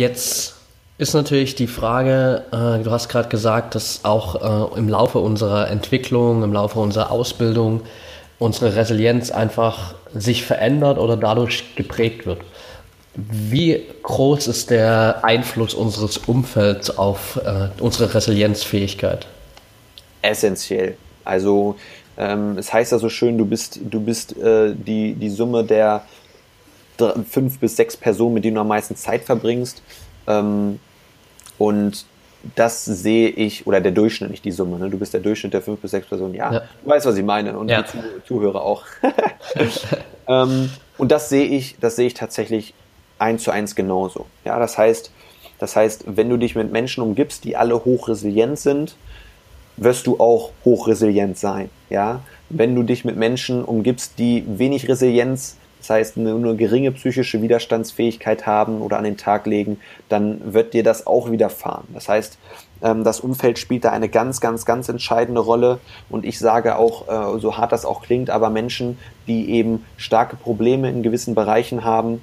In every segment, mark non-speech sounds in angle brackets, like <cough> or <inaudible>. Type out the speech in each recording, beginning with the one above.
Jetzt ist natürlich die Frage, äh, du hast gerade gesagt, dass auch äh, im Laufe unserer Entwicklung, im Laufe unserer Ausbildung unsere Resilienz einfach sich verändert oder dadurch geprägt wird. Wie groß ist der Einfluss unseres Umfelds auf äh, unsere Resilienzfähigkeit? Essentiell. Also ähm, es heißt ja so schön, du bist, du bist äh, die, die Summe der fünf bis sechs Personen, mit denen du am meisten Zeit verbringst. Ähm, und das sehe ich, oder der Durchschnitt, nicht die Summe, ne? du bist der Durchschnitt der fünf bis sechs Personen, ja, ja. du weißt, was ich meine und ja. die Zuhörer auch. <laughs> <laughs> ähm, und das sehe ich, das sehe ich tatsächlich eins zu eins genauso. Ja, das heißt, das heißt, wenn du dich mit Menschen umgibst, die alle hochresilient sind, wirst du auch hochresilient sein. Ja, wenn du dich mit Menschen umgibst, die wenig Resilienz das heißt eine, eine geringe psychische Widerstandsfähigkeit haben oder an den Tag legen, dann wird dir das auch widerfahren. Das heißt, ähm, das Umfeld spielt da eine ganz, ganz, ganz entscheidende Rolle. Und ich sage auch, äh, so hart das auch klingt, aber Menschen, die eben starke Probleme in gewissen Bereichen haben,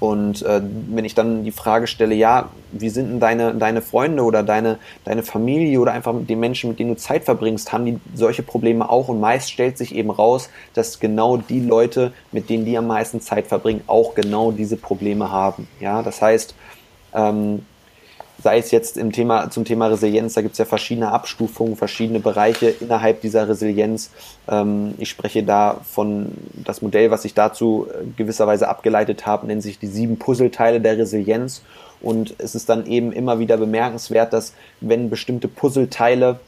und äh, wenn ich dann die Frage stelle, ja, wie sind denn deine, deine Freunde oder deine, deine Familie oder einfach die Menschen, mit denen du Zeit verbringst, haben die solche Probleme auch? Und meist stellt sich eben raus, dass genau die Leute, mit denen die am meisten Zeit verbringen, auch genau diese Probleme haben. Ja, das heißt, ähm, sei es jetzt im Thema, zum Thema Resilienz, da gibt es ja verschiedene Abstufungen, verschiedene Bereiche innerhalb dieser Resilienz. Ähm, ich spreche da von das Modell, was ich dazu äh, gewisserweise abgeleitet habe, nennt sich die sieben Puzzleteile der Resilienz. Und es ist dann eben immer wieder bemerkenswert, dass wenn bestimmte Puzzleteile,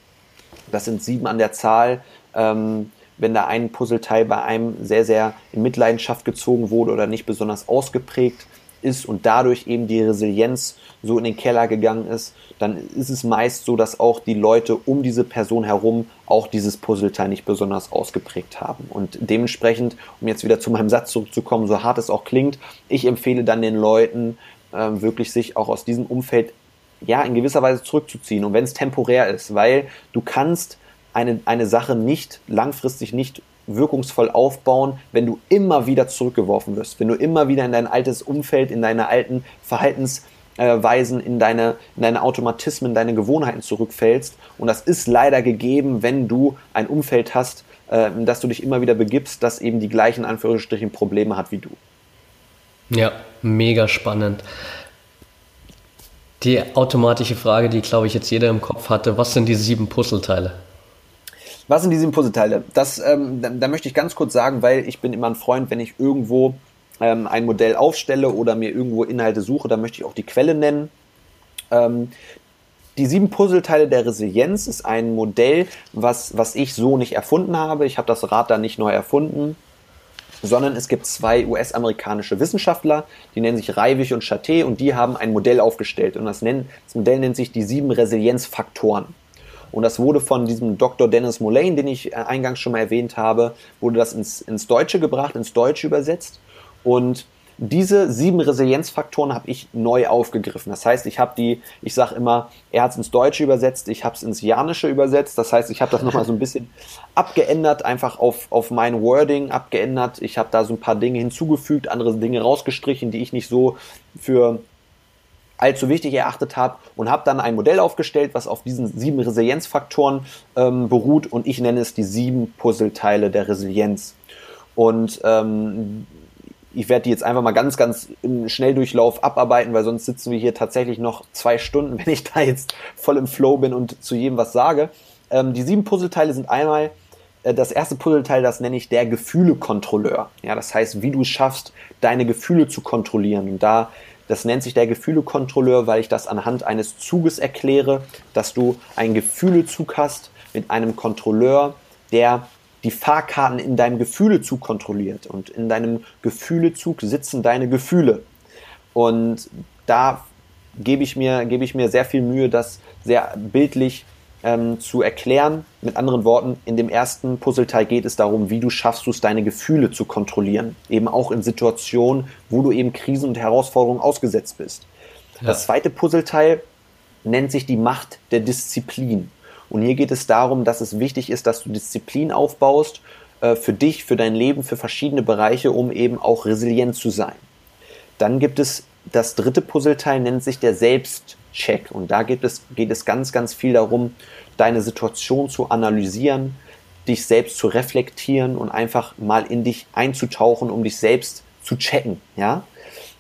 das sind sieben an der Zahl, ähm, wenn da ein Puzzleteil bei einem sehr, sehr in Mitleidenschaft gezogen wurde oder nicht besonders ausgeprägt ist und dadurch eben die Resilienz so in den Keller gegangen ist, dann ist es meist so, dass auch die Leute um diese Person herum auch dieses Puzzleteil nicht besonders ausgeprägt haben. Und dementsprechend, um jetzt wieder zu meinem Satz zurückzukommen, so hart es auch klingt, ich empfehle dann den Leuten äh, wirklich sich auch aus diesem Umfeld ja in gewisser Weise zurückzuziehen und wenn es temporär ist, weil du kannst eine, eine Sache nicht langfristig nicht wirkungsvoll aufbauen, wenn du immer wieder zurückgeworfen wirst, wenn du immer wieder in dein altes Umfeld, in deine alten Verhaltensweisen, in deine, in deine Automatismen, in deine Gewohnheiten zurückfällst. Und das ist leider gegeben, wenn du ein Umfeld hast, äh, dass du dich immer wieder begibst, das eben die gleichen Anführungsstrichen Probleme hat wie du. Ja, mega spannend. Die automatische Frage, die glaube ich jetzt jeder im Kopf hatte, was sind die sieben Puzzleteile? Was sind die sieben Puzzleteile? Das, ähm, da, da, möchte ich ganz kurz sagen, weil ich bin immer ein Freund, wenn ich irgendwo ähm, ein Modell aufstelle oder mir irgendwo Inhalte suche, dann möchte ich auch die Quelle nennen. Ähm, die sieben Puzzleteile der Resilienz ist ein Modell, was, was ich so nicht erfunden habe. Ich habe das Rad da nicht neu erfunden, sondern es gibt zwei US-amerikanische Wissenschaftler, die nennen sich Reiwig und Chaté und die haben ein Modell aufgestellt und das, nennen, das Modell nennt sich die sieben Resilienzfaktoren. Und das wurde von diesem Dr. Dennis Mullane, den ich äh, eingangs schon mal erwähnt habe, wurde das ins, ins Deutsche gebracht, ins Deutsche übersetzt. Und diese sieben Resilienzfaktoren habe ich neu aufgegriffen. Das heißt, ich habe die, ich sage immer, er hat es ins Deutsche übersetzt, ich habe es ins Janische übersetzt. Das heißt, ich habe das nochmal so ein bisschen abgeändert, einfach auf, auf mein Wording abgeändert. Ich habe da so ein paar Dinge hinzugefügt, andere Dinge rausgestrichen, die ich nicht so für allzu wichtig erachtet habe und habe dann ein Modell aufgestellt, was auf diesen sieben Resilienzfaktoren ähm, beruht und ich nenne es die sieben Puzzleteile der Resilienz. Und ähm, ich werde die jetzt einfach mal ganz, ganz im Schnelldurchlauf abarbeiten, weil sonst sitzen wir hier tatsächlich noch zwei Stunden, <laughs> wenn ich da jetzt voll im Flow bin und zu jedem was sage. Ähm, die sieben Puzzleteile sind einmal äh, das erste Puzzleteil, das nenne ich der Gefühlekontrolleur. Ja, das heißt, wie du es schaffst, deine Gefühle zu kontrollieren. Und da das nennt sich der Gefühlekontrolleur, weil ich das anhand eines Zuges erkläre, dass du einen Gefühlezug hast mit einem Kontrolleur, der die Fahrkarten in deinem Gefühlezug kontrolliert. Und in deinem Gefühlezug sitzen deine Gefühle. Und da gebe ich mir, gebe ich mir sehr viel Mühe, das sehr bildlich ähm, zu erklären. Mit anderen Worten, in dem ersten Puzzleteil geht es darum, wie du schaffst es, deine Gefühle zu kontrollieren. Eben auch in Situationen, wo du eben Krisen und Herausforderungen ausgesetzt bist. Ja. Das zweite Puzzleteil nennt sich die Macht der Disziplin. Und hier geht es darum, dass es wichtig ist, dass du Disziplin aufbaust äh, für dich, für dein Leben, für verschiedene Bereiche, um eben auch resilient zu sein. Dann gibt es das dritte Puzzleteil nennt sich der Selbstcheck. Und da geht es, geht es ganz, ganz viel darum, deine Situation zu analysieren, dich selbst zu reflektieren und einfach mal in dich einzutauchen, um dich selbst zu checken. Ja?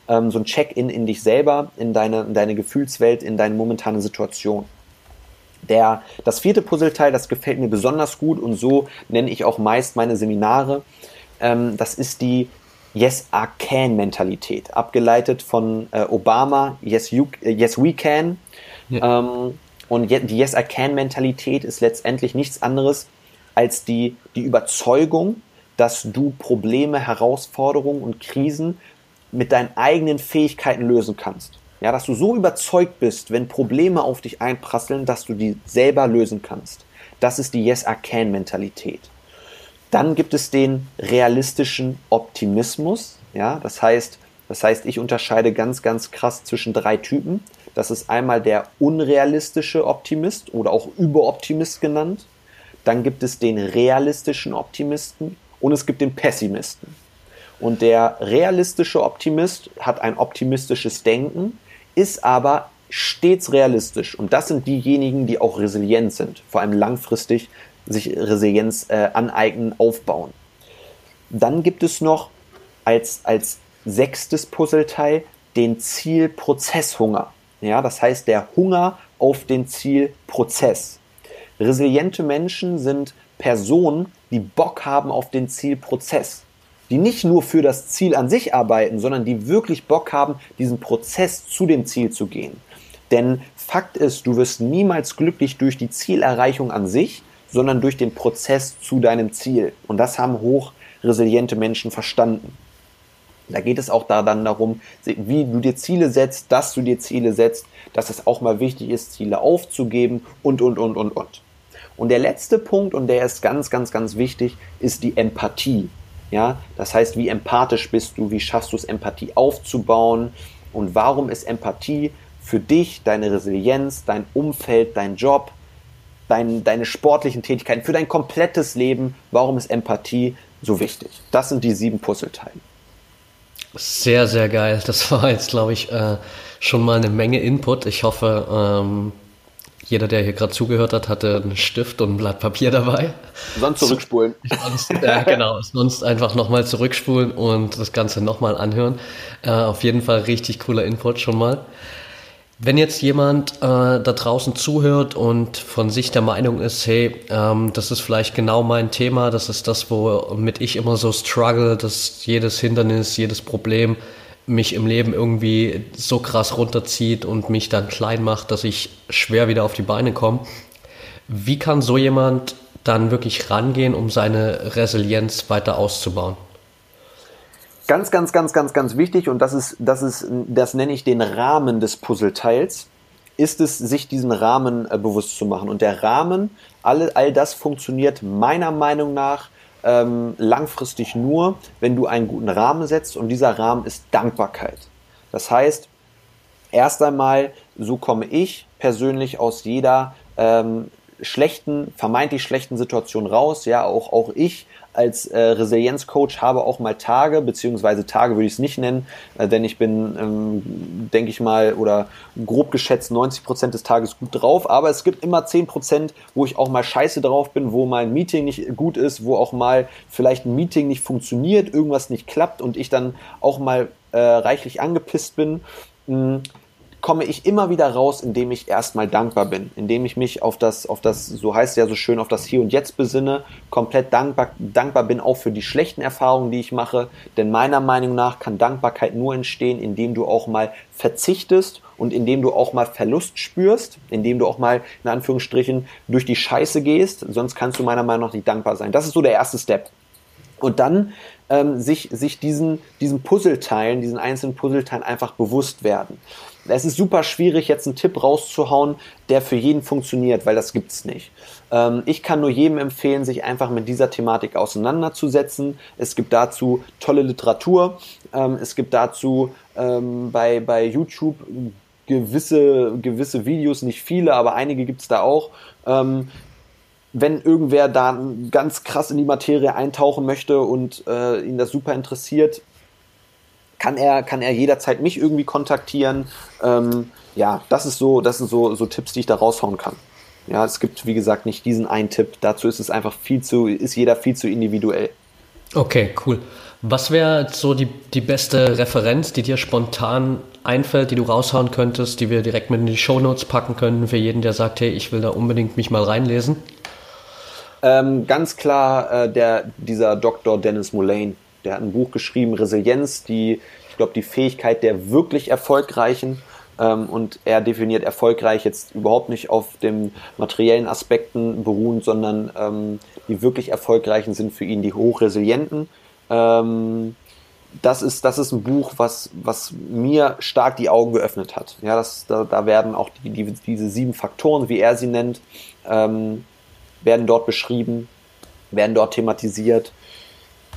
Ähm, so ein Check-in in dich selber, in deine, in deine Gefühlswelt, in deine momentane Situation. Der, das vierte Puzzleteil, das gefällt mir besonders gut und so nenne ich auch meist meine Seminare. Ähm, das ist die Yes, I Can Mentalität, abgeleitet von äh, Obama, yes, you, äh, yes, We Can. Ja. Ähm, und die Yes, I Can Mentalität ist letztendlich nichts anderes als die, die Überzeugung, dass du Probleme, Herausforderungen und Krisen mit deinen eigenen Fähigkeiten lösen kannst. Ja, dass du so überzeugt bist, wenn Probleme auf dich einprasseln, dass du die selber lösen kannst. Das ist die Yes, I Can Mentalität. Dann gibt es den realistischen Optimismus. Ja, das heißt, das heißt, ich unterscheide ganz, ganz krass zwischen drei Typen. Das ist einmal der unrealistische Optimist oder auch Überoptimist genannt. Dann gibt es den realistischen Optimisten und es gibt den Pessimisten. Und der realistische Optimist hat ein optimistisches Denken, ist aber stets realistisch. Und das sind diejenigen, die auch resilient sind, vor allem langfristig sich Resilienz äh, aneignen, aufbauen. Dann gibt es noch als, als sechstes Puzzleteil den Zielprozesshunger. Ja, das heißt der Hunger auf den Zielprozess. Resiliente Menschen sind Personen, die Bock haben auf den Zielprozess. Die nicht nur für das Ziel an sich arbeiten, sondern die wirklich Bock haben, diesen Prozess zu dem Ziel zu gehen. Denn Fakt ist, du wirst niemals glücklich durch die Zielerreichung an sich, sondern durch den Prozess zu deinem Ziel. Und das haben hochresiliente Menschen verstanden. Da geht es auch da dann darum, wie du dir Ziele setzt, dass du dir Ziele setzt, dass es auch mal wichtig ist, Ziele aufzugeben und, und, und, und, und. Und der letzte Punkt, und der ist ganz, ganz, ganz wichtig, ist die Empathie. Ja, das heißt, wie empathisch bist du, wie schaffst du es, Empathie aufzubauen und warum ist Empathie für dich, deine Resilienz, dein Umfeld, dein Job, dein, deine sportlichen Tätigkeiten, für dein komplettes Leben, warum ist Empathie so wichtig? Das sind die sieben Puzzleteile. Sehr, sehr geil. Das war jetzt, glaube ich, äh, schon mal eine Menge Input. Ich hoffe, ähm, jeder, der hier gerade zugehört hat, hatte einen Stift und ein Blatt Papier dabei. Sonst zurückspulen. <laughs> Sonst, äh, genau, sonst einfach nochmal zurückspulen und das Ganze nochmal anhören. Äh, auf jeden Fall richtig cooler Input schon mal. Wenn jetzt jemand äh, da draußen zuhört und von sich der Meinung ist, hey, ähm, das ist vielleicht genau mein Thema, das ist das, womit ich immer so struggle, dass jedes Hindernis, jedes Problem mich im Leben irgendwie so krass runterzieht und mich dann klein macht, dass ich schwer wieder auf die Beine komme. Wie kann so jemand dann wirklich rangehen, um seine Resilienz weiter auszubauen? Ganz, ganz, ganz, ganz, ganz wichtig, und das ist, das ist, das nenne ich den Rahmen des Puzzleteils, ist es, sich diesen Rahmen äh, bewusst zu machen. Und der Rahmen, all, all das funktioniert meiner Meinung nach ähm, langfristig nur, wenn du einen guten Rahmen setzt und dieser Rahmen ist Dankbarkeit. Das heißt, erst einmal, so komme ich persönlich aus jeder ähm, schlechten, vermeintlich schlechten Situation raus. Ja, auch, auch ich als äh, Resilienzcoach habe auch mal Tage, beziehungsweise Tage würde ich es nicht nennen, äh, denn ich bin, ähm, denke ich mal, oder grob geschätzt 90 Prozent des Tages gut drauf, aber es gibt immer 10 Prozent, wo ich auch mal scheiße drauf bin, wo mein Meeting nicht gut ist, wo auch mal vielleicht ein Meeting nicht funktioniert, irgendwas nicht klappt und ich dann auch mal äh, reichlich angepisst bin. Mh, komme ich immer wieder raus, indem ich erstmal dankbar bin, indem ich mich auf das, auf das, so heißt es ja so schön, auf das Hier und Jetzt besinne, komplett dankbar, dankbar bin auch für die schlechten Erfahrungen, die ich mache. Denn meiner Meinung nach kann Dankbarkeit nur entstehen, indem du auch mal verzichtest und indem du auch mal Verlust spürst, indem du auch mal in Anführungsstrichen durch die Scheiße gehst. Sonst kannst du meiner Meinung nach nicht dankbar sein. Das ist so der erste Step. Und dann ähm, sich, sich diesen, diesen Puzzleteilen, diesen einzelnen Puzzleteilen einfach bewusst werden es ist super schwierig, jetzt einen Tipp rauszuhauen, der für jeden funktioniert, weil das gibt's nicht. Ähm, ich kann nur jedem empfehlen, sich einfach mit dieser Thematik auseinanderzusetzen. Es gibt dazu tolle Literatur. Ähm, es gibt dazu ähm, bei, bei YouTube gewisse, gewisse Videos, nicht viele, aber einige gibt's da auch. Ähm, wenn irgendwer da ganz krass in die Materie eintauchen möchte und äh, ihn das super interessiert, kann er, kann er jederzeit mich irgendwie kontaktieren. Ähm, ja, das ist so, das sind so, so Tipps, die ich da raushauen kann. Ja, es gibt, wie gesagt, nicht diesen einen Tipp. Dazu ist es einfach viel zu, ist jeder viel zu individuell. Okay, cool. Was wäre so die, die beste Referenz, die dir spontan einfällt, die du raushauen könntest, die wir direkt mit in die Shownotes packen können für jeden, der sagt, hey, ich will da unbedingt mich mal reinlesen? Ähm, ganz klar äh, der, dieser Dr. Dennis Mullane. Der hat ein Buch geschrieben, Resilienz, die, ich glaube, die Fähigkeit der wirklich Erfolgreichen. Ähm, und er definiert erfolgreich jetzt überhaupt nicht auf den materiellen Aspekten beruhend, sondern ähm, die wirklich Erfolgreichen sind für ihn die hochresilienten. Ähm, das ist, das ist ein Buch, was, was mir stark die Augen geöffnet hat. Ja, das, da, da werden auch die, die, diese sieben Faktoren, wie er sie nennt, ähm, werden dort beschrieben, werden dort thematisiert.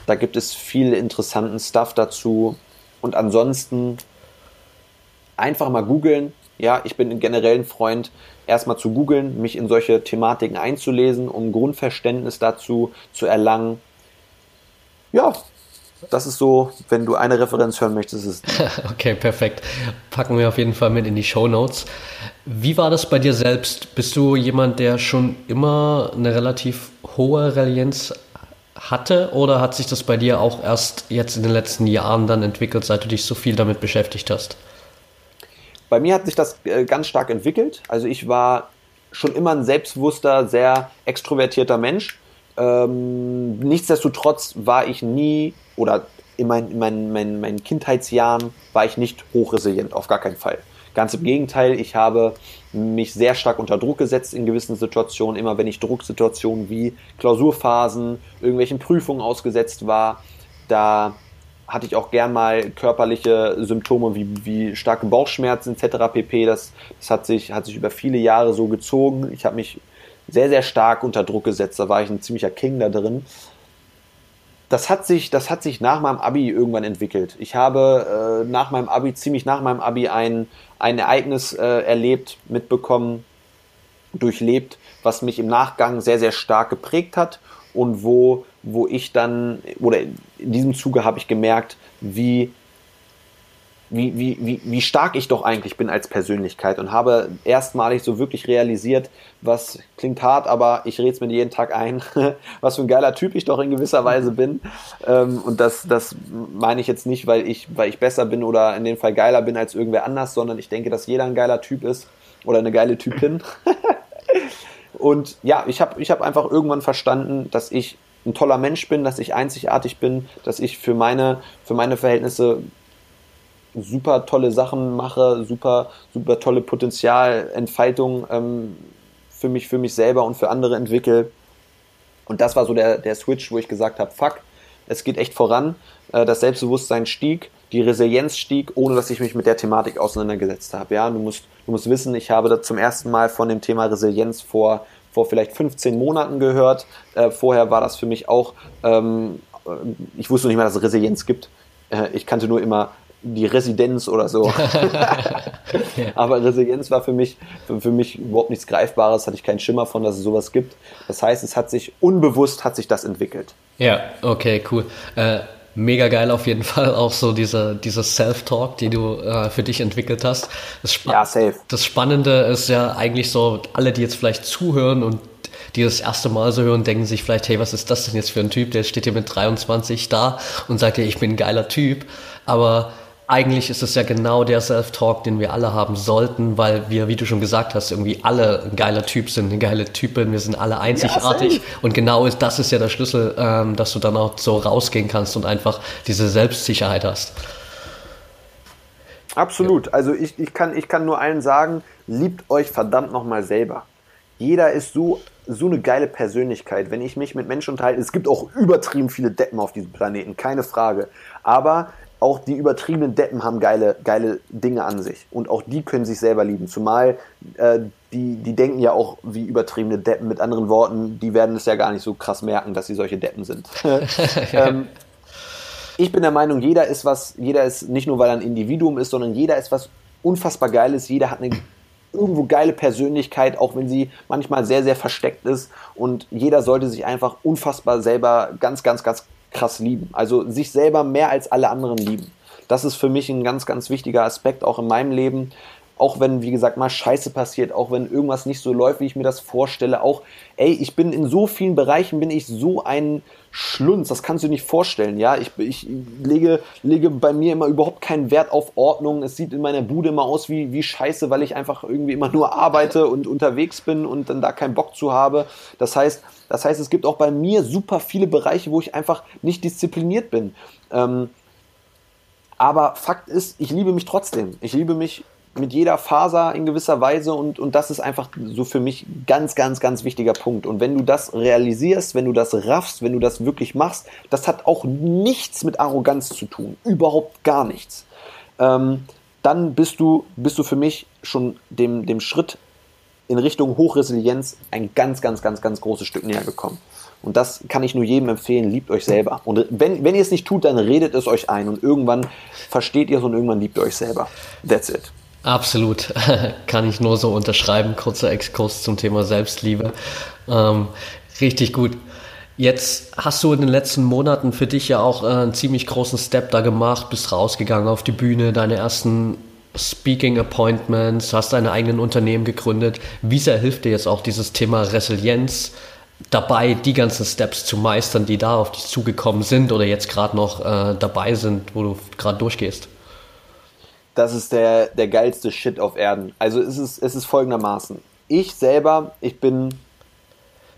Da gibt es viel interessanten Stuff dazu. Und ansonsten einfach mal googeln. Ja, ich bin generell ein Freund, erstmal zu googeln, mich in solche Thematiken einzulesen, um Grundverständnis dazu zu erlangen. Ja, das ist so, wenn du eine Referenz hören möchtest, ist <laughs> okay, perfekt. Packen wir auf jeden Fall mit in die Show Notes. Wie war das bei dir selbst? Bist du jemand, der schon immer eine relativ hohe Resilienz hatte oder hat sich das bei dir auch erst jetzt in den letzten Jahren dann entwickelt, seit du dich so viel damit beschäftigt hast? Bei mir hat sich das äh, ganz stark entwickelt. Also ich war schon immer ein selbstbewusster, sehr extrovertierter Mensch. Ähm, nichtsdestotrotz war ich nie oder in, mein, in meinen, meinen, meinen Kindheitsjahren war ich nicht hochresilient, auf gar keinen Fall. Ganz im Gegenteil, ich habe mich sehr stark unter Druck gesetzt in gewissen Situationen. Immer wenn ich Drucksituationen wie Klausurphasen, irgendwelchen Prüfungen ausgesetzt war, da hatte ich auch gern mal körperliche Symptome wie, wie starke Bauchschmerzen etc. pp. Das, das hat, sich, hat sich über viele Jahre so gezogen. Ich habe mich sehr, sehr stark unter Druck gesetzt. Da war ich ein ziemlicher King da drin das hat sich, das hat sich nach meinem Abi irgendwann entwickelt. Ich habe äh, nach meinem Abi, ziemlich nach meinem Abi ein, ein Ereignis äh, erlebt, mitbekommen, durchlebt, was mich im Nachgang sehr, sehr stark geprägt hat und wo, wo ich dann, oder in diesem Zuge habe ich gemerkt, wie wie, wie, wie, wie stark ich doch eigentlich bin als Persönlichkeit und habe erstmalig so wirklich realisiert, was klingt hart, aber ich rede es mir jeden Tag ein, <laughs> was für ein geiler Typ ich doch in gewisser Weise bin. Ähm, und das, das meine ich jetzt nicht, weil ich, weil ich besser bin oder in dem Fall geiler bin als irgendwer anders, sondern ich denke, dass jeder ein geiler Typ ist oder eine geile Typin. <laughs> und ja, ich habe ich hab einfach irgendwann verstanden, dass ich ein toller Mensch bin, dass ich einzigartig bin, dass ich für meine, für meine Verhältnisse super tolle Sachen mache, super, super tolle Potenzialentfaltung ähm, für mich, für mich selber und für andere entwickle. Und das war so der, der Switch, wo ich gesagt habe, fuck, es geht echt voran. Äh, das Selbstbewusstsein stieg, die Resilienz stieg, ohne dass ich mich mit der Thematik auseinandergesetzt habe. Ja, du musst, du musst wissen, ich habe zum ersten Mal von dem Thema Resilienz vor, vor vielleicht 15 Monaten gehört. Äh, vorher war das für mich auch, ähm, äh, ich wusste nicht mehr, dass es Resilienz gibt. Äh, ich kannte nur immer die Residenz oder so. <laughs> Aber Resilienz war für mich, für, für, mich überhaupt nichts Greifbares, hatte ich keinen Schimmer von, dass es sowas gibt. Das heißt, es hat sich unbewusst hat sich das entwickelt. Ja, okay, cool. Äh, mega geil auf jeden <laughs> Fall auch so diese, diese Self-Talk, die du äh, für dich entwickelt hast. Das ja, safe. Das Spannende ist ja eigentlich so, alle, die jetzt vielleicht zuhören und die das erste Mal so hören, denken sich vielleicht, hey, was ist das denn jetzt für ein Typ? Der steht hier mit 23 da und sagt, hey, ich bin ein geiler Typ. Aber eigentlich ist es ja genau der Self-Talk, den wir alle haben sollten, weil wir, wie du schon gesagt hast, irgendwie alle ein geiler Typ sind, eine geile Typin, wir sind alle einzigartig. Ja, und genau ist, das ist ja der Schlüssel, ähm, dass du dann auch so rausgehen kannst und einfach diese Selbstsicherheit hast. Absolut. Also ich, ich, kann, ich kann nur allen sagen, liebt euch verdammt nochmal selber. Jeder ist so, so eine geile Persönlichkeit. Wenn ich mich mit Menschen unterhalte, es gibt auch übertrieben viele Deppen auf diesem Planeten, keine Frage. Aber auch die übertriebenen Deppen haben geile, geile Dinge an sich. Und auch die können sich selber lieben. Zumal äh, die, die denken ja auch wie übertriebene Deppen. Mit anderen Worten, die werden es ja gar nicht so krass merken, dass sie solche Deppen sind. <laughs> ähm, ich bin der Meinung, jeder ist was, jeder ist nicht nur, weil er ein Individuum ist, sondern jeder ist was unfassbar Geiles. Jeder hat eine irgendwo geile Persönlichkeit, auch wenn sie manchmal sehr, sehr versteckt ist. Und jeder sollte sich einfach unfassbar selber ganz, ganz, ganz krass lieben. Also sich selber mehr als alle anderen lieben. Das ist für mich ein ganz, ganz wichtiger Aspekt auch in meinem Leben auch wenn, wie gesagt, mal Scheiße passiert, auch wenn irgendwas nicht so läuft, wie ich mir das vorstelle, auch, ey, ich bin in so vielen Bereichen, bin ich so ein Schlunz, das kannst du dir nicht vorstellen, ja, ich, ich lege, lege bei mir immer überhaupt keinen Wert auf Ordnung, es sieht in meiner Bude immer aus wie, wie Scheiße, weil ich einfach irgendwie immer nur arbeite und unterwegs bin und dann da keinen Bock zu habe, das heißt, das heißt, es gibt auch bei mir super viele Bereiche, wo ich einfach nicht diszipliniert bin, ähm, aber Fakt ist, ich liebe mich trotzdem. Ich liebe mich mit jeder Faser in gewisser Weise und, und das ist einfach so für mich ganz, ganz, ganz wichtiger Punkt. Und wenn du das realisierst, wenn du das raffst, wenn du das wirklich machst, das hat auch nichts mit Arroganz zu tun. Überhaupt gar nichts. Ähm, dann bist du, bist du für mich schon dem, dem Schritt in Richtung Hochresilienz ein ganz, ganz, ganz, ganz großes Stück näher gekommen. Und das kann ich nur jedem empfehlen, liebt euch selber. Und wenn, wenn ihr es nicht tut, dann redet es euch ein und irgendwann versteht ihr es und irgendwann liebt ihr euch selber. That's it. Absolut, <laughs> kann ich nur so unterschreiben. Kurzer Exkurs zum Thema Selbstliebe. Ähm, richtig gut. Jetzt hast du in den letzten Monaten für dich ja auch äh, einen ziemlich großen Step da gemacht, bist rausgegangen auf die Bühne, deine ersten Speaking Appointments, hast deine eigenen Unternehmen gegründet. Wie sehr hilft dir jetzt auch dieses Thema Resilienz dabei, die ganzen Steps zu meistern, die da auf dich zugekommen sind oder jetzt gerade noch äh, dabei sind, wo du gerade durchgehst? Das ist der, der geilste Shit auf Erden. Also es ist, es ist folgendermaßen. Ich selber, ich bin,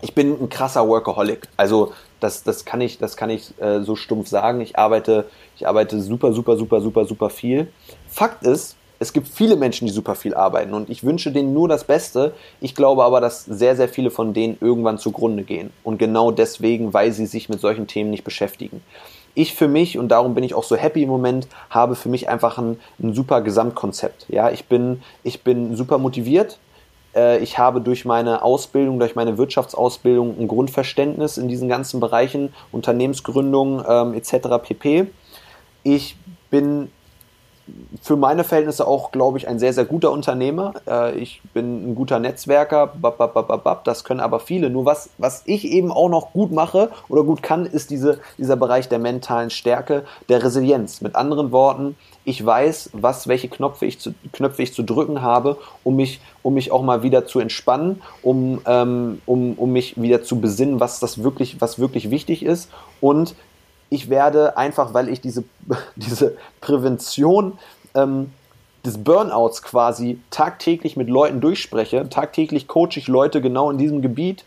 ich bin ein krasser Workaholic. Also das, das kann ich, das kann ich äh, so stumpf sagen. Ich arbeite, ich arbeite super, super, super, super, super viel. Fakt ist, es gibt viele Menschen, die super viel arbeiten und ich wünsche denen nur das Beste. Ich glaube aber, dass sehr, sehr viele von denen irgendwann zugrunde gehen. Und genau deswegen, weil sie sich mit solchen Themen nicht beschäftigen ich für mich, und darum bin ich auch so happy im Moment, habe für mich einfach ein, ein super Gesamtkonzept. Ja, ich bin, ich bin super motiviert. Äh, ich habe durch meine Ausbildung, durch meine Wirtschaftsausbildung ein Grundverständnis in diesen ganzen Bereichen, Unternehmensgründung ähm, etc. pp. Ich bin für meine Verhältnisse auch, glaube ich, ein sehr, sehr guter Unternehmer. Äh, ich bin ein guter Netzwerker, das können aber viele. Nur was, was ich eben auch noch gut mache oder gut kann, ist diese, dieser Bereich der mentalen Stärke, der Resilienz. Mit anderen Worten, ich weiß, was, welche Knöpfe ich zu, Knöpfe ich zu drücken habe, um mich, um mich auch mal wieder zu entspannen, um, ähm, um, um mich wieder zu besinnen, was das wirklich, was wirklich wichtig ist und ich werde einfach, weil ich diese, <laughs> diese Prävention ähm, des Burnouts quasi tagtäglich mit Leuten durchspreche, tagtäglich coache ich Leute genau in diesem Gebiet,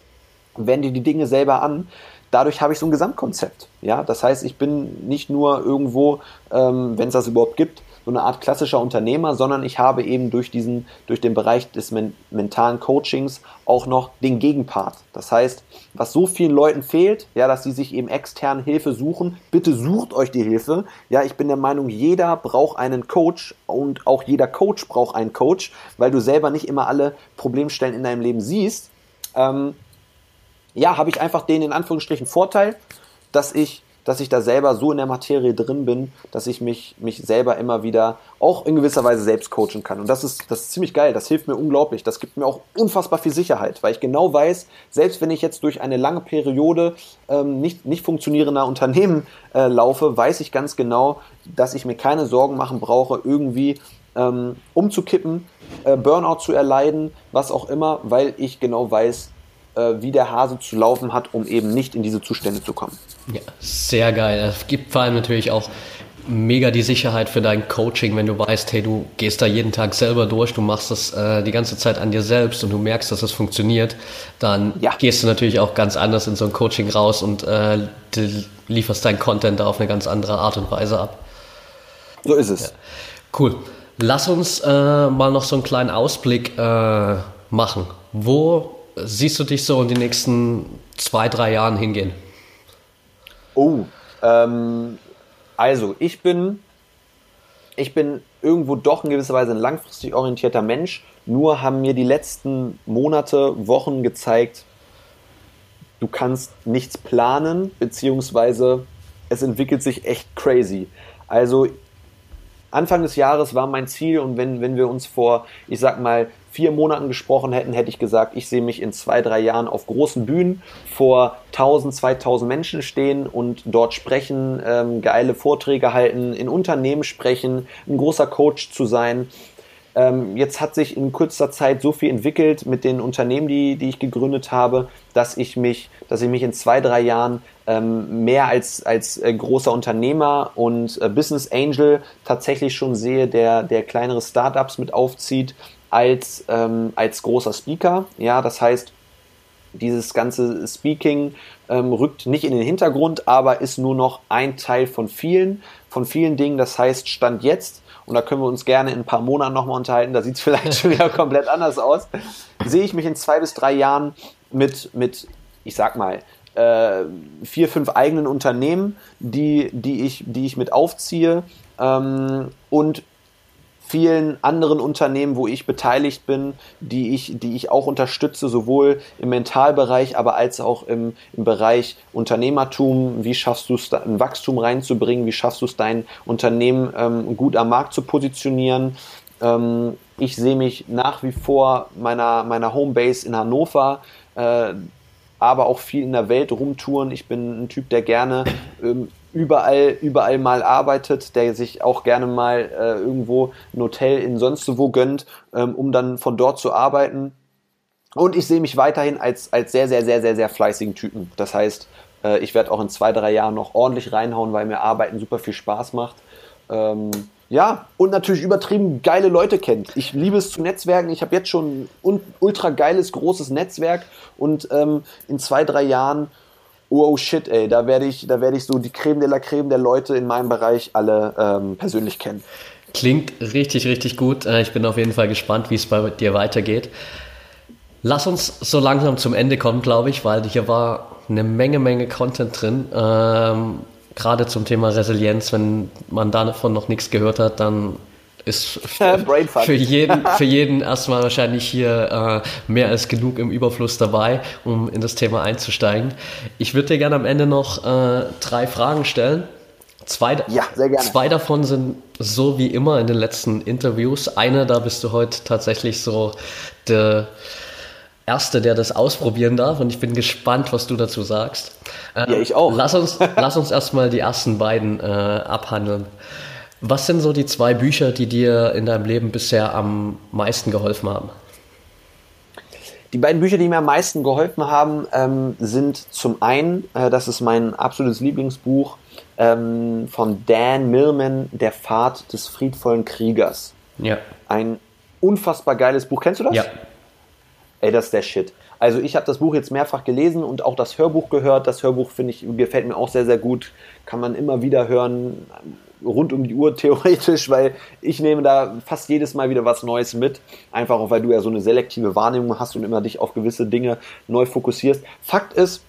wende die Dinge selber an. Dadurch habe ich so ein Gesamtkonzept. Ja, das heißt, ich bin nicht nur irgendwo, ähm, wenn es das überhaupt gibt, so eine Art klassischer Unternehmer, sondern ich habe eben durch diesen, durch den Bereich des men mentalen Coachings auch noch den Gegenpart. Das heißt, was so vielen Leuten fehlt, ja, dass sie sich eben extern Hilfe suchen, bitte sucht euch die Hilfe. Ja, ich bin der Meinung, jeder braucht einen Coach und auch jeder Coach braucht einen Coach, weil du selber nicht immer alle Problemstellen in deinem Leben siehst. Ähm, ja, habe ich einfach den in Anführungsstrichen Vorteil, dass ich dass ich da selber so in der Materie drin bin, dass ich mich, mich selber immer wieder auch in gewisser Weise selbst coachen kann. Und das ist, das ist ziemlich geil. Das hilft mir unglaublich. Das gibt mir auch unfassbar viel Sicherheit, weil ich genau weiß, selbst wenn ich jetzt durch eine lange Periode ähm, nicht, nicht funktionierender Unternehmen äh, laufe, weiß ich ganz genau, dass ich mir keine Sorgen machen brauche, irgendwie ähm, umzukippen, äh, Burnout zu erleiden, was auch immer, weil ich genau weiß, wie der Hase zu laufen hat, um eben nicht in diese Zustände zu kommen. Ja, sehr geil. Es gibt vor allem natürlich auch mega die Sicherheit für dein Coaching, wenn du weißt, hey, du gehst da jeden Tag selber durch, du machst das äh, die ganze Zeit an dir selbst und du merkst, dass es funktioniert, dann ja. gehst du natürlich auch ganz anders in so ein Coaching raus und äh, lieferst dein Content da auf eine ganz andere Art und Weise ab. So ist es. Ja. Cool. Lass uns äh, mal noch so einen kleinen Ausblick äh, machen. Wo siehst du dich so in den nächsten zwei, drei Jahren hingehen? Oh, ähm, also ich bin, ich bin irgendwo doch in gewisser Weise ein langfristig orientierter Mensch. Nur haben mir die letzten Monate, Wochen gezeigt, du kannst nichts planen, beziehungsweise es entwickelt sich echt crazy. Also Anfang des Jahres war mein Ziel und wenn, wenn wir uns vor, ich sag mal, vier Monaten gesprochen hätten, hätte ich gesagt, ich sehe mich in zwei, drei Jahren auf großen Bühnen vor 1000, 2000 Menschen stehen und dort sprechen, ähm, geile Vorträge halten, in Unternehmen sprechen, ein großer Coach zu sein. Ähm, jetzt hat sich in kurzer Zeit so viel entwickelt mit den Unternehmen, die, die ich gegründet habe, dass ich mich, dass ich mich in zwei, drei Jahren ähm, mehr als, als äh, großer Unternehmer und äh, Business Angel tatsächlich schon sehe, der, der kleinere Startups mit aufzieht, als, ähm, als großer Speaker. Ja, das heißt, dieses ganze Speaking ähm, rückt nicht in den Hintergrund, aber ist nur noch ein Teil von vielen, von vielen Dingen. Das heißt, Stand jetzt und da können wir uns gerne in ein paar Monaten nochmal unterhalten, da sieht es vielleicht schon wieder <laughs> komplett anders aus, sehe ich mich in zwei bis drei Jahren mit, mit ich sag mal, äh, vier, fünf eigenen Unternehmen, die, die, ich, die ich mit aufziehe ähm, und vielen anderen Unternehmen, wo ich beteiligt bin, die ich, die ich auch unterstütze, sowohl im Mentalbereich, aber als auch im, im Bereich Unternehmertum. Wie schaffst du es, ein Wachstum reinzubringen? Wie schaffst du es, dein Unternehmen ähm, gut am Markt zu positionieren? Ähm, ich sehe mich nach wie vor meiner, meiner Homebase in Hannover. Äh, aber auch viel in der Welt rumtouren. Ich bin ein Typ, der gerne ähm, überall, überall mal arbeitet, der sich auch gerne mal äh, irgendwo ein Hotel in sonst wo gönnt, ähm, um dann von dort zu arbeiten. Und ich sehe mich weiterhin als, als sehr, sehr, sehr, sehr, sehr fleißigen Typen. Das heißt, äh, ich werde auch in zwei, drei Jahren noch ordentlich reinhauen, weil mir Arbeiten super viel Spaß macht. Ähm, ja, und natürlich übertrieben geile Leute kennt. Ich liebe es zu Netzwerken. Ich habe jetzt schon ein ultra geiles, großes Netzwerk und ähm, in zwei, drei Jahren oh, shit, ey, da werde ich, da werde ich so die Creme de la Creme der Leute in meinem Bereich alle ähm, persönlich kennen. Klingt richtig, richtig gut. Äh, ich bin auf jeden Fall gespannt, wie es bei dir weitergeht. Lass uns so langsam zum Ende kommen, glaube ich, weil hier war eine Menge, Menge Content drin. Ähm, Gerade zum Thema Resilienz, wenn man davon noch nichts gehört hat, dann ist für jeden, <laughs> für jeden erstmal wahrscheinlich hier äh, mehr als genug im Überfluss dabei, um in das Thema einzusteigen. Ich würde dir gerne am Ende noch äh, drei Fragen stellen. Zwei, ja, zwei davon sind so wie immer in den letzten Interviews. Eine, da bist du heute tatsächlich so der Erste, der das ausprobieren darf und ich bin gespannt, was du dazu sagst. Äh, ja, ich auch. Lass uns, <laughs> lass uns erstmal die ersten beiden äh, abhandeln. Was sind so die zwei Bücher, die dir in deinem Leben bisher am meisten geholfen haben? Die beiden Bücher, die mir am meisten geholfen haben, ähm, sind zum einen, äh, das ist mein absolutes Lieblingsbuch ähm, von Dan Millman, Der Pfad des friedvollen Kriegers. Ja. Ein unfassbar geiles Buch. Kennst du das? Ja. Ey, das ist der Shit. Also ich habe das Buch jetzt mehrfach gelesen und auch das Hörbuch gehört. Das Hörbuch finde ich gefällt mir auch sehr sehr gut. Kann man immer wieder hören rund um die Uhr <laughs> theoretisch, weil ich nehme da fast jedes Mal wieder was Neues mit. Einfach auch, weil du ja so eine selektive Wahrnehmung hast und immer dich auf gewisse Dinge neu fokussierst. Fakt ist,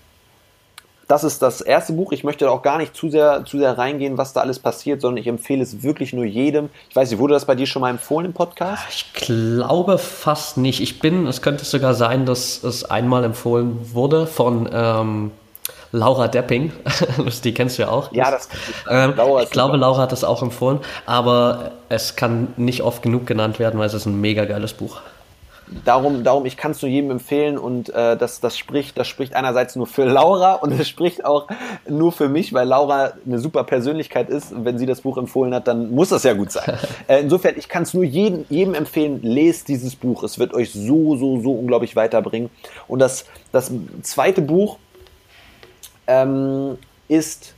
das ist das erste Buch. Ich möchte da auch gar nicht zu sehr, zu sehr reingehen, was da alles passiert, sondern ich empfehle es wirklich nur jedem. Ich weiß nicht, wurde das bei dir schon mal empfohlen im Podcast? Ich glaube fast nicht. Ich bin, es könnte sogar sein, dass es einmal empfohlen wurde von ähm, Laura Depping, <laughs> die kennst du ja auch. Ja, das ähm, Ich glaube, Laura hat das auch empfohlen, aber es kann nicht oft genug genannt werden, weil es ist ein mega geiles Buch. Darum, darum, ich kann es nur jedem empfehlen und äh, das, das spricht, das spricht einerseits nur für Laura und es spricht auch nur für mich, weil Laura eine super Persönlichkeit ist. Und wenn sie das Buch empfohlen hat, dann muss das ja gut sein. <laughs> äh, insofern, ich kann es nur jedem, jedem empfehlen, lest dieses Buch. Es wird euch so, so, so unglaublich weiterbringen. Und das, das zweite Buch, ähm, ist,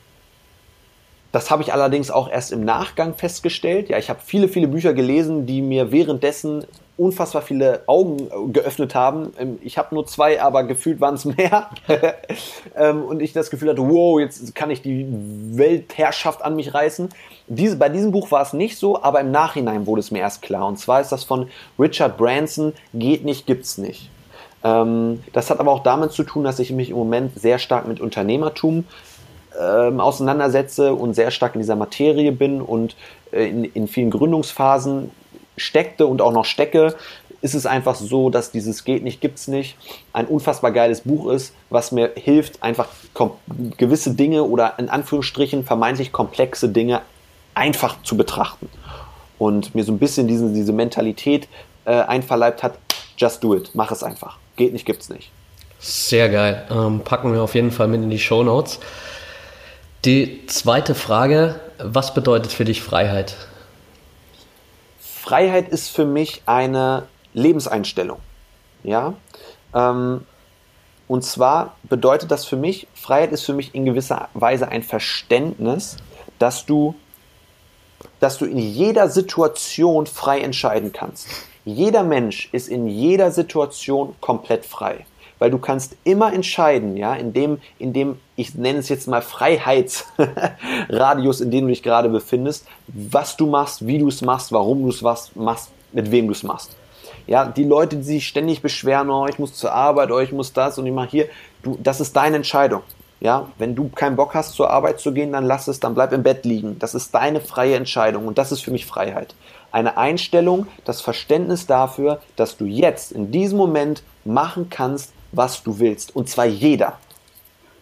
das habe ich allerdings auch erst im Nachgang festgestellt. Ja, ich habe viele, viele Bücher gelesen, die mir währenddessen unfassbar viele Augen geöffnet haben. Ähm, ich habe nur zwei, aber gefühlt waren es mehr. <laughs> Ähm, und ich das Gefühl hatte, wow, jetzt kann ich die Weltherrschaft an mich reißen. Diese, bei diesem Buch war es nicht so, aber im Nachhinein wurde es mir erst klar. Und zwar ist das von Richard Branson, Geht nicht, gibt's nicht. Ähm, das hat aber auch damit zu tun, dass ich mich im Moment sehr stark mit Unternehmertum ähm, auseinandersetze und sehr stark in dieser Materie bin und äh, in, in vielen Gründungsphasen steckte und auch noch stecke, ist es einfach so, dass dieses Geht nicht, gibt's nicht ein unfassbar geiles Buch ist, was mir hilft, einfach gewisse Dinge oder in Anführungsstrichen vermeintlich komplexe Dinge einfach zu betrachten. Und mir so ein bisschen diese, diese Mentalität äh, einverleibt hat, just do it. Mach es einfach. Geht nicht, gibt's nicht. Sehr geil. Ähm, packen wir auf jeden Fall mit in die Show Notes. Die zweite Frage, was bedeutet für dich Freiheit? Freiheit ist für mich eine Lebenseinstellung. Ja, ähm, und zwar bedeutet das für mich, Freiheit ist für mich in gewisser Weise ein Verständnis, dass du, dass du in jeder Situation frei entscheiden kannst. Jeder Mensch ist in jeder Situation komplett frei. Weil du kannst immer entscheiden, ja, in dem, in dem, ich nenne es jetzt mal Freiheitsradius, <laughs> in dem du dich gerade befindest, was du machst, wie du es machst, warum du es machst, mit wem du es machst. Ja, die Leute, die sich ständig beschweren, oh, ich muss zur Arbeit, oh, ich muss das und ich mache hier, du, das ist deine Entscheidung. Ja, wenn du keinen Bock hast, zur Arbeit zu gehen, dann lass es, dann bleib im Bett liegen. Das ist deine freie Entscheidung und das ist für mich Freiheit. Eine Einstellung, das Verständnis dafür, dass du jetzt in diesem Moment machen kannst, was du willst. Und zwar jeder.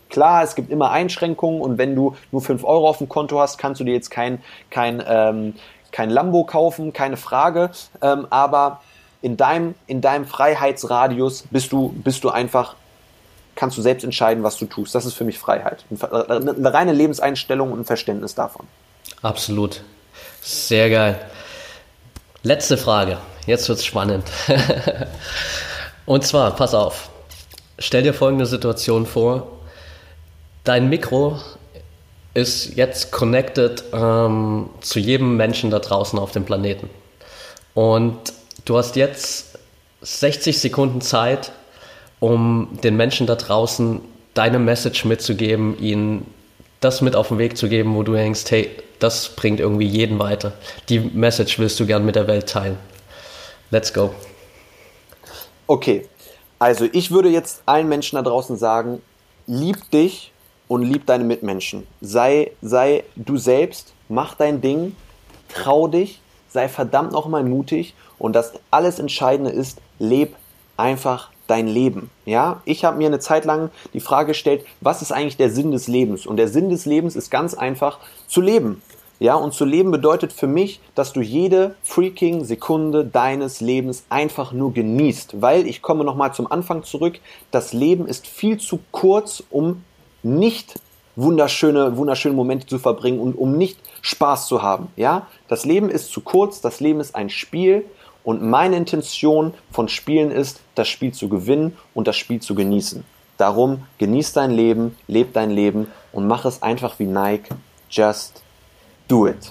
Klar, es gibt immer Einschränkungen und wenn du nur 5 Euro auf dem Konto hast, kannst du dir jetzt kein, kein, ähm, kein Lambo kaufen, keine Frage. Ähm, aber in deinem, in deinem Freiheitsradius bist du, bist du einfach, kannst du selbst entscheiden, was du tust. Das ist für mich Freiheit. Eine reine Lebenseinstellung und ein Verständnis davon. Absolut. Sehr geil. Letzte Frage. Jetzt wird es spannend. <laughs> und zwar, pass auf. Stell dir folgende Situation vor. Dein Mikro ist jetzt connected ähm, zu jedem Menschen da draußen auf dem Planeten. Und Du hast jetzt 60 Sekunden Zeit, um den Menschen da draußen deine Message mitzugeben, ihnen das mit auf den Weg zu geben, wo du denkst, hey, das bringt irgendwie jeden weiter. Die Message willst du gern mit der Welt teilen. Let's go. Okay, also ich würde jetzt allen Menschen da draußen sagen, lieb dich und lieb deine Mitmenschen. Sei, sei du selbst, mach dein Ding, trau dich, sei verdammt nochmal mutig und das alles Entscheidende ist, leb einfach dein Leben. Ja, ich habe mir eine Zeit lang die Frage gestellt, was ist eigentlich der Sinn des Lebens? Und der Sinn des Lebens ist ganz einfach zu leben. Ja, und zu leben bedeutet für mich, dass du jede freaking Sekunde deines Lebens einfach nur genießt, weil ich komme nochmal zum Anfang zurück, das Leben ist viel zu kurz, um nicht wunderschöne, wunderschöne Momente zu verbringen und um nicht Spaß zu haben. Ja, das Leben ist zu kurz, das Leben ist ein Spiel und meine Intention von Spielen ist, das Spiel zu gewinnen und das Spiel zu genießen. Darum genieß dein Leben, leb dein Leben und mach es einfach wie Nike. Just do it.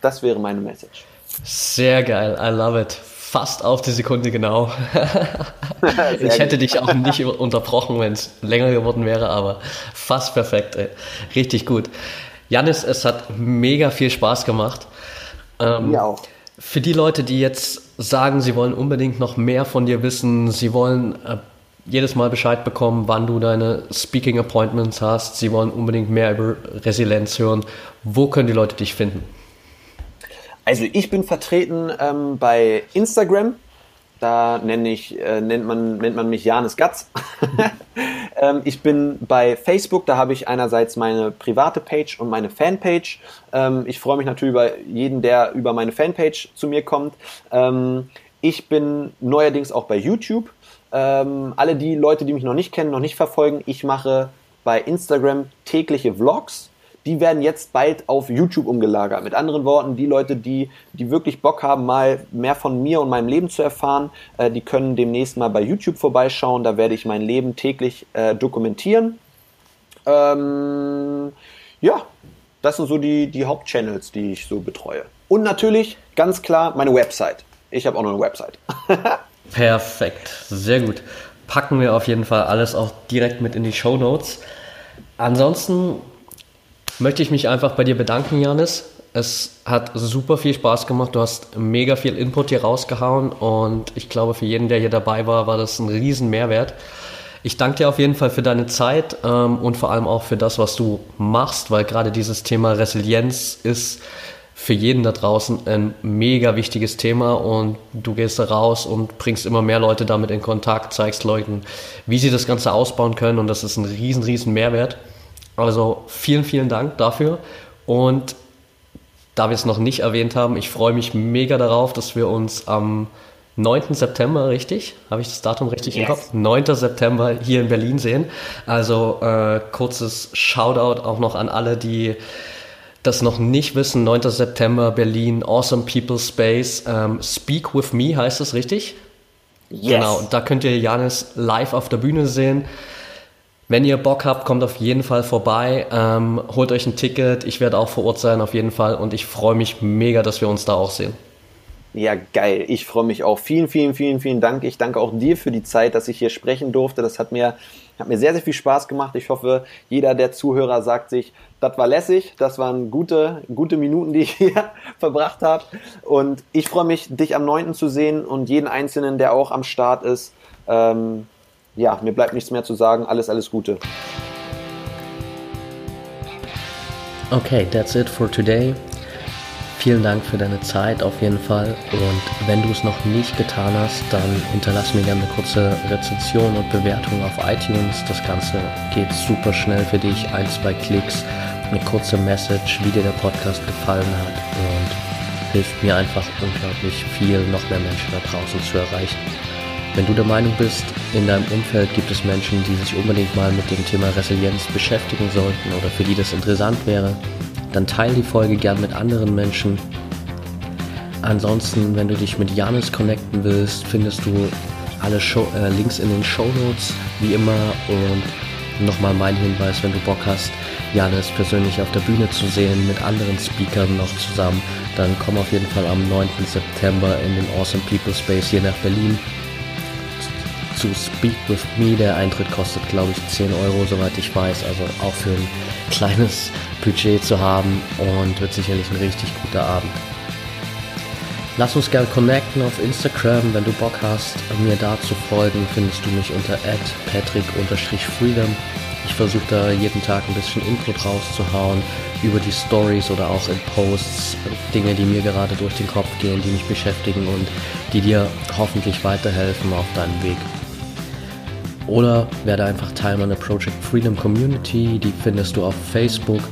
Das wäre meine Message. Sehr geil, I love it. Fast auf die Sekunde genau. <laughs> ich hätte dich auch nicht unterbrochen, wenn es länger geworden wäre, aber fast perfekt. Ey. Richtig gut. Janis, es hat mega viel Spaß gemacht. Ähm, Mir auch. Für die Leute, die jetzt sagen, sie wollen unbedingt noch mehr von dir wissen, sie wollen äh, jedes Mal Bescheid bekommen, wann du deine Speaking Appointments hast, sie wollen unbedingt mehr über Resilienz hören, wo können die Leute dich finden? Also ich bin vertreten ähm, bei Instagram da nenne ich, äh, nennt, man, nennt man mich Janis Gatz. <laughs> ähm, ich bin bei Facebook, da habe ich einerseits meine private Page und meine Fanpage. Ähm, ich freue mich natürlich über jeden, der über meine Fanpage zu mir kommt. Ähm, ich bin neuerdings auch bei YouTube. Ähm, alle die Leute, die mich noch nicht kennen, noch nicht verfolgen, ich mache bei Instagram tägliche Vlogs die werden jetzt bald auf YouTube umgelagert. Mit anderen Worten, die Leute, die, die wirklich Bock haben, mal mehr von mir und meinem Leben zu erfahren, äh, die können demnächst mal bei YouTube vorbeischauen. Da werde ich mein Leben täglich äh, dokumentieren. Ähm, ja, das sind so die, die Hauptchannels, die ich so betreue. Und natürlich, ganz klar, meine Website. Ich habe auch noch eine Website. <laughs> Perfekt, sehr gut. Packen wir auf jeden Fall alles auch direkt mit in die Show Notes. Ansonsten möchte ich mich einfach bei dir bedanken, Janis. Es hat super viel Spaß gemacht. Du hast mega viel Input hier rausgehauen und ich glaube, für jeden, der hier dabei war, war das ein riesen Mehrwert. Ich danke dir auf jeden Fall für deine Zeit ähm, und vor allem auch für das, was du machst, weil gerade dieses Thema Resilienz ist für jeden da draußen ein mega wichtiges Thema und du gehst da raus und bringst immer mehr Leute damit in Kontakt, zeigst Leuten, wie sie das Ganze ausbauen können und das ist ein riesen, riesen Mehrwert. Also vielen, vielen Dank dafür. Und da wir es noch nicht erwähnt haben, ich freue mich mega darauf, dass wir uns am 9. September, richtig? Habe ich das Datum richtig yes. im Kopf? 9. September hier in Berlin sehen. Also äh, kurzes Shoutout auch noch an alle, die das noch nicht wissen. 9. September, Berlin, Awesome People Space. Ähm, Speak with Me heißt es, richtig? Yes. Genau, da könnt ihr Janis live auf der Bühne sehen. Wenn ihr Bock habt, kommt auf jeden Fall vorbei. Ähm, holt euch ein Ticket. Ich werde auch vor Ort sein, auf jeden Fall. Und ich freue mich mega, dass wir uns da auch sehen. Ja, geil. Ich freue mich auch. Vielen, vielen, vielen, vielen Dank. Ich danke auch dir für die Zeit, dass ich hier sprechen durfte. Das hat mir, hat mir sehr, sehr viel Spaß gemacht. Ich hoffe, jeder der Zuhörer sagt sich, das war lässig. Das waren gute, gute Minuten, die ich <laughs> hier verbracht habe. Und ich freue mich, dich am 9. zu sehen und jeden Einzelnen, der auch am Start ist. Ähm, ja, mir bleibt nichts mehr zu sagen. Alles, alles Gute. Okay, that's it for today. Vielen Dank für deine Zeit auf jeden Fall. Und wenn du es noch nicht getan hast, dann hinterlass mir gerne eine kurze Rezension und Bewertung auf iTunes. Das Ganze geht super schnell für dich. Ein, zwei Klicks, eine kurze Message, wie dir der Podcast gefallen hat und hilft mir einfach unglaublich viel, noch mehr Menschen da draußen zu erreichen. Wenn du der Meinung bist, in deinem Umfeld gibt es Menschen, die sich unbedingt mal mit dem Thema Resilienz beschäftigen sollten oder für die das interessant wäre, dann teile die Folge gern mit anderen Menschen. Ansonsten, wenn du dich mit Janis connecten willst, findest du alle Show, äh, Links in den Show Notes, wie immer. Und nochmal mein Hinweis, wenn du Bock hast, Janis persönlich auf der Bühne zu sehen, mit anderen Speakern noch zusammen, dann komm auf jeden Fall am 9. September in den Awesome People Space hier nach Berlin zu Speak With Me. Der Eintritt kostet, glaube ich, 10 Euro, soweit ich weiß. Also auch für ein kleines Budget zu haben und wird sicherlich ein richtig guter Abend. Lass uns gerne connecten auf Instagram, wenn du Bock hast, mir da zu folgen, findest du mich unter patrick-freedom. Ich versuche da jeden Tag ein bisschen Input rauszuhauen über die Stories oder auch in Posts, Dinge, die mir gerade durch den Kopf gehen, die mich beschäftigen und die dir hoffentlich weiterhelfen auf deinem Weg. Oder werde einfach Teil meiner Project Freedom Community, die findest du auf Facebook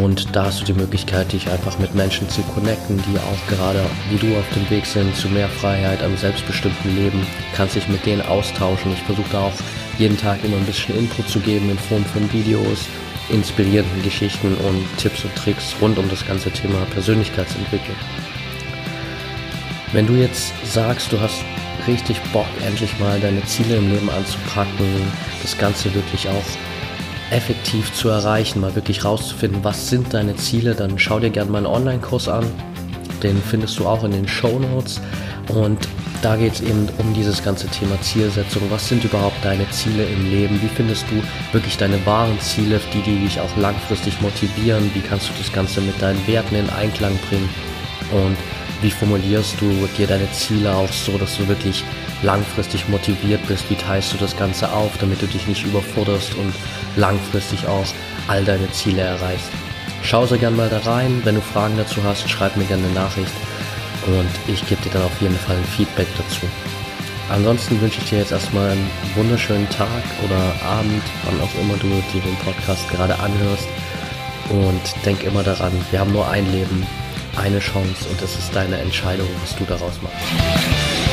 und da hast du die Möglichkeit, dich einfach mit Menschen zu connecten, die auch gerade wie du auf dem Weg sind zu mehr Freiheit, einem selbstbestimmten Leben. Kannst dich mit denen austauschen. Ich versuche da auch jeden Tag immer ein bisschen Input zu geben in Form von Videos, inspirierenden Geschichten und Tipps und Tricks rund um das ganze Thema Persönlichkeitsentwicklung. Wenn du jetzt sagst, du hast richtig Bock, endlich mal deine Ziele im Leben anzupacken, das Ganze wirklich auch effektiv zu erreichen, mal wirklich rauszufinden, was sind deine Ziele, dann schau dir gerne meinen Online-Kurs an. Den findest du auch in den Show Notes. Und da geht es eben um dieses ganze Thema Zielsetzung. Was sind überhaupt deine Ziele im Leben? Wie findest du wirklich deine wahren Ziele, die, die dich auch langfristig motivieren? Wie kannst du das Ganze mit deinen Werten in Einklang bringen? Und wie formulierst du dir deine Ziele auch so, dass du wirklich langfristig motiviert bist? Wie teilst du das Ganze auf, damit du dich nicht überforderst und langfristig auch all deine Ziele erreichst? Schau sehr gerne mal da rein. Wenn du Fragen dazu hast, schreib mir gerne eine Nachricht und ich gebe dir dann auf jeden Fall ein Feedback dazu. Ansonsten wünsche ich dir jetzt erstmal einen wunderschönen Tag oder Abend, wann auch immer du dir den Podcast gerade anhörst. Und denk immer daran, wir haben nur ein Leben eine Chance und es ist deine Entscheidung, was du daraus machst.